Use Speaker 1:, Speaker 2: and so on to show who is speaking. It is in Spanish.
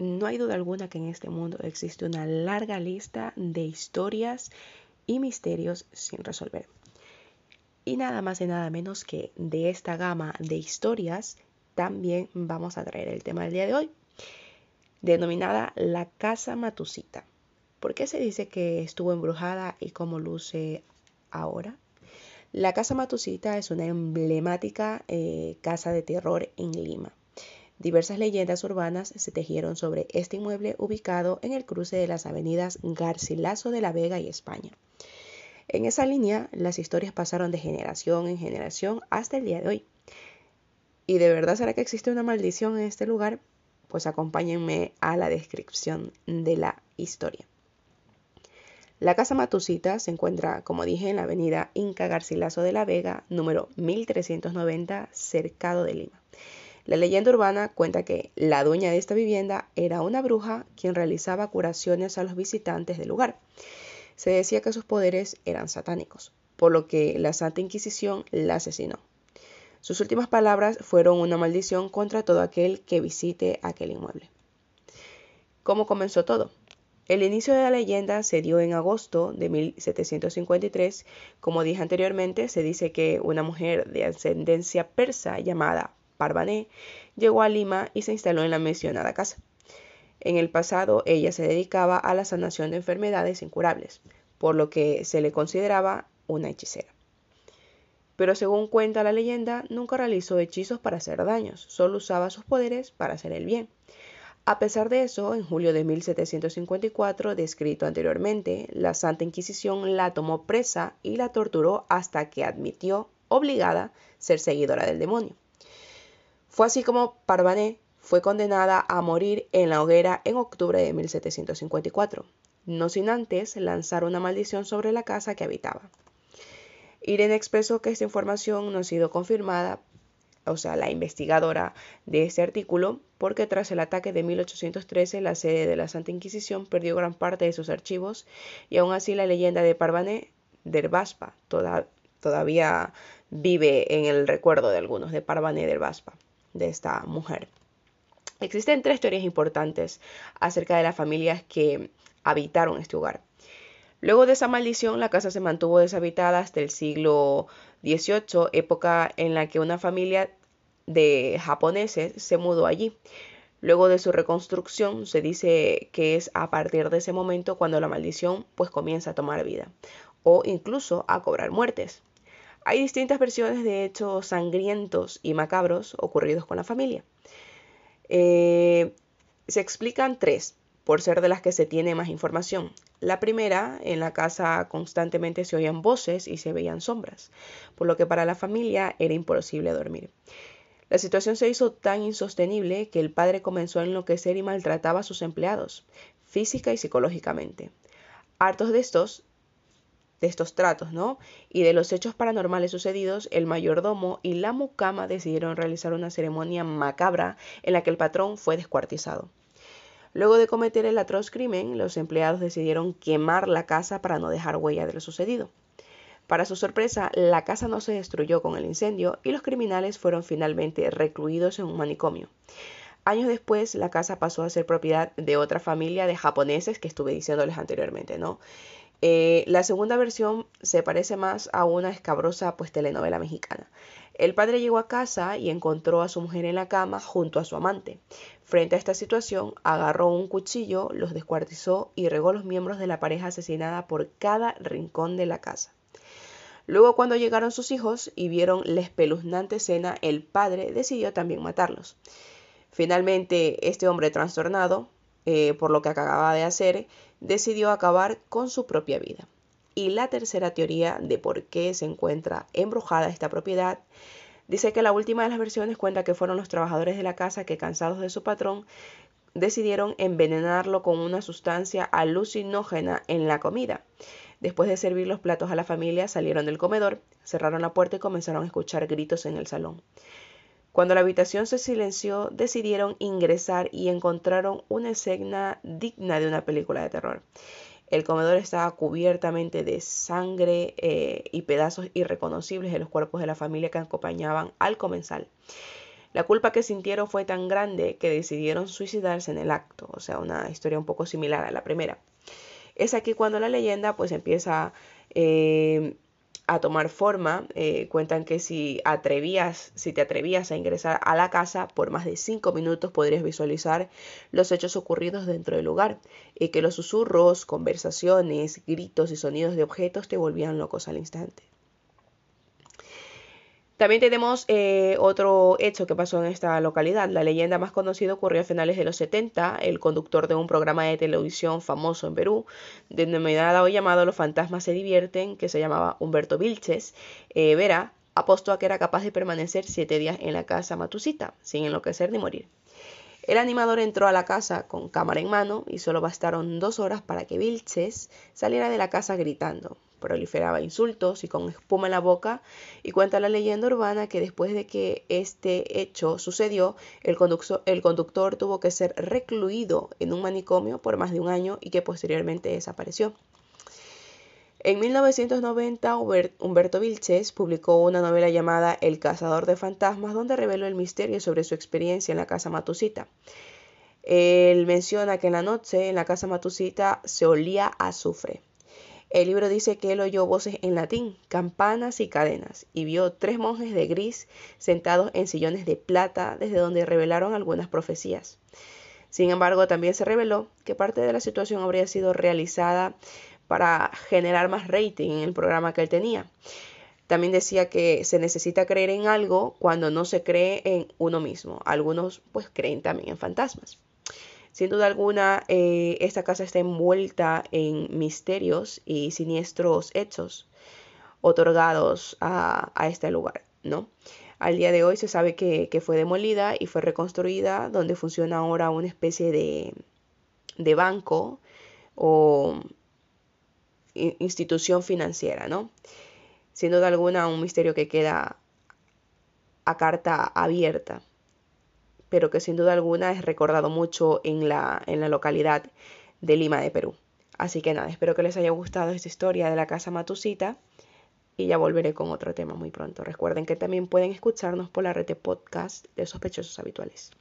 Speaker 1: no hay duda alguna que en este mundo existe una larga lista de historias y misterios sin resolver. Y nada más y nada menos que de esta gama de historias también vamos a traer el tema del día de hoy, denominada la Casa Matusita. ¿Por qué se dice que estuvo embrujada y cómo luce ahora? La Casa Matusita es una emblemática eh, casa de terror en Lima. Diversas leyendas urbanas se tejieron sobre este inmueble ubicado en el cruce de las avenidas Garcilaso de la Vega y España. En esa línea, las historias pasaron de generación en generación hasta el día de hoy. ¿Y de verdad será que existe una maldición en este lugar? Pues acompáñenme a la descripción de la historia. La Casa Matusita se encuentra, como dije, en la avenida Inca Garcilaso de la Vega, número 1390, cercado de Lima. La leyenda urbana cuenta que la dueña de esta vivienda era una bruja quien realizaba curaciones a los visitantes del lugar. Se decía que sus poderes eran satánicos, por lo que la Santa Inquisición la asesinó. Sus últimas palabras fueron una maldición contra todo aquel que visite aquel inmueble. ¿Cómo comenzó todo? El inicio de la leyenda se dio en agosto de 1753. Como dije anteriormente, se dice que una mujer de ascendencia persa llamada Parvané, llegó a Lima y se instaló en la mencionada casa. En el pasado ella se dedicaba a la sanación de enfermedades incurables, por lo que se le consideraba una hechicera. Pero según cuenta la leyenda, nunca realizó hechizos para hacer daños, solo usaba sus poderes para hacer el bien. A pesar de eso, en julio de 1754, descrito anteriormente, la Santa Inquisición la tomó presa y la torturó hasta que admitió, obligada, ser seguidora del demonio. Fue así como Parvané fue condenada a morir en la hoguera en octubre de 1754, no sin antes lanzar una maldición sobre la casa que habitaba. Irene expresó que esta información no ha sido confirmada, o sea, la investigadora de este artículo, porque tras el ataque de 1813 la sede de la Santa Inquisición perdió gran parte de sus archivos y aún así la leyenda de Parvané del Baspa todavía vive en el recuerdo de algunos de Parvané del Baspa de esta mujer. Existen tres teorías importantes acerca de las familias que habitaron este hogar. Luego de esa maldición, la casa se mantuvo deshabitada hasta el siglo XVIII, época en la que una familia de japoneses se mudó allí. Luego de su reconstrucción, se dice que es a partir de ese momento cuando la maldición pues comienza a tomar vida o incluso a cobrar muertes. Hay distintas versiones de hechos sangrientos y macabros ocurridos con la familia. Eh, se explican tres, por ser de las que se tiene más información. La primera, en la casa constantemente se oían voces y se veían sombras, por lo que para la familia era imposible dormir. La situación se hizo tan insostenible que el padre comenzó a enloquecer y maltrataba a sus empleados, física y psicológicamente. Hartos de estos, de estos tratos, ¿no? Y de los hechos paranormales sucedidos, el mayordomo y la mucama decidieron realizar una ceremonia macabra en la que el patrón fue descuartizado. Luego de cometer el atroz crimen, los empleados decidieron quemar la casa para no dejar huella de lo sucedido. Para su sorpresa, la casa no se destruyó con el incendio y los criminales fueron finalmente recluidos en un manicomio. Años después, la casa pasó a ser propiedad de otra familia de japoneses que estuve diciéndoles anteriormente, ¿no? Eh, la segunda versión se parece más a una escabrosa pues, telenovela mexicana. El padre llegó a casa y encontró a su mujer en la cama junto a su amante. Frente a esta situación, agarró un cuchillo, los descuartizó y regó los miembros de la pareja asesinada por cada rincón de la casa. Luego, cuando llegaron sus hijos y vieron la espeluznante escena, el padre decidió también matarlos. Finalmente, este hombre trastornado eh, por lo que acababa de hacer, decidió acabar con su propia vida. Y la tercera teoría de por qué se encuentra embrujada esta propiedad dice que la última de las versiones cuenta que fueron los trabajadores de la casa que, cansados de su patrón, decidieron envenenarlo con una sustancia alucinógena en la comida. Después de servir los platos a la familia, salieron del comedor, cerraron la puerta y comenzaron a escuchar gritos en el salón. Cuando la habitación se silenció, decidieron ingresar y encontraron una escena digna de una película de terror. El comedor estaba cubiertamente de sangre eh, y pedazos irreconocibles de los cuerpos de la familia que acompañaban al comensal. La culpa que sintieron fue tan grande que decidieron suicidarse en el acto, o sea, una historia un poco similar a la primera. Es aquí cuando la leyenda pues empieza eh, a tomar forma. Eh, cuentan que si atrevías, si te atrevías a ingresar a la casa por más de cinco minutos podrías visualizar los hechos ocurridos dentro del lugar y que los susurros, conversaciones, gritos y sonidos de objetos te volvían locos al instante. También tenemos eh, otro hecho que pasó en esta localidad. La leyenda más conocida ocurrió a finales de los 70. El conductor de un programa de televisión famoso en Perú, denominado o llamado Los fantasmas se divierten, que se llamaba Humberto Vilches, eh, Vera apostó a que era capaz de permanecer siete días en la casa Matusita, sin enloquecer ni morir. El animador entró a la casa con cámara en mano y solo bastaron dos horas para que Vilches saliera de la casa gritando proliferaba insultos y con espuma en la boca, y cuenta la leyenda urbana que después de que este hecho sucedió, el, el conductor tuvo que ser recluido en un manicomio por más de un año y que posteriormente desapareció. En 1990, Humberto Vilches publicó una novela llamada El cazador de fantasmas, donde reveló el misterio sobre su experiencia en la casa Matusita. Él menciona que en la noche en la casa Matusita se olía a azufre. El libro dice que él oyó voces en latín, campanas y cadenas, y vio tres monjes de gris sentados en sillones de plata, desde donde revelaron algunas profecías. Sin embargo, también se reveló que parte de la situación habría sido realizada para generar más rating en el programa que él tenía. También decía que se necesita creer en algo cuando no se cree en uno mismo. Algunos pues creen también en fantasmas. Sin duda alguna, eh, esta casa está envuelta en misterios y siniestros hechos otorgados a, este lugar, ¿no? Al día de hoy se sabe que, fue demolida y fue reconstruida, donde funciona ahora una especie de, de banco o institución financiera, ¿no? Sin duda alguna, un misterio que queda a carta abierta pero que sin duda alguna es recordado mucho en la, en la localidad de Lima de Perú. Así que nada, espero que les haya gustado esta historia de la casa Matusita y ya volveré con otro tema muy pronto. Recuerden que también pueden escucharnos por la red de podcast de sospechosos habituales.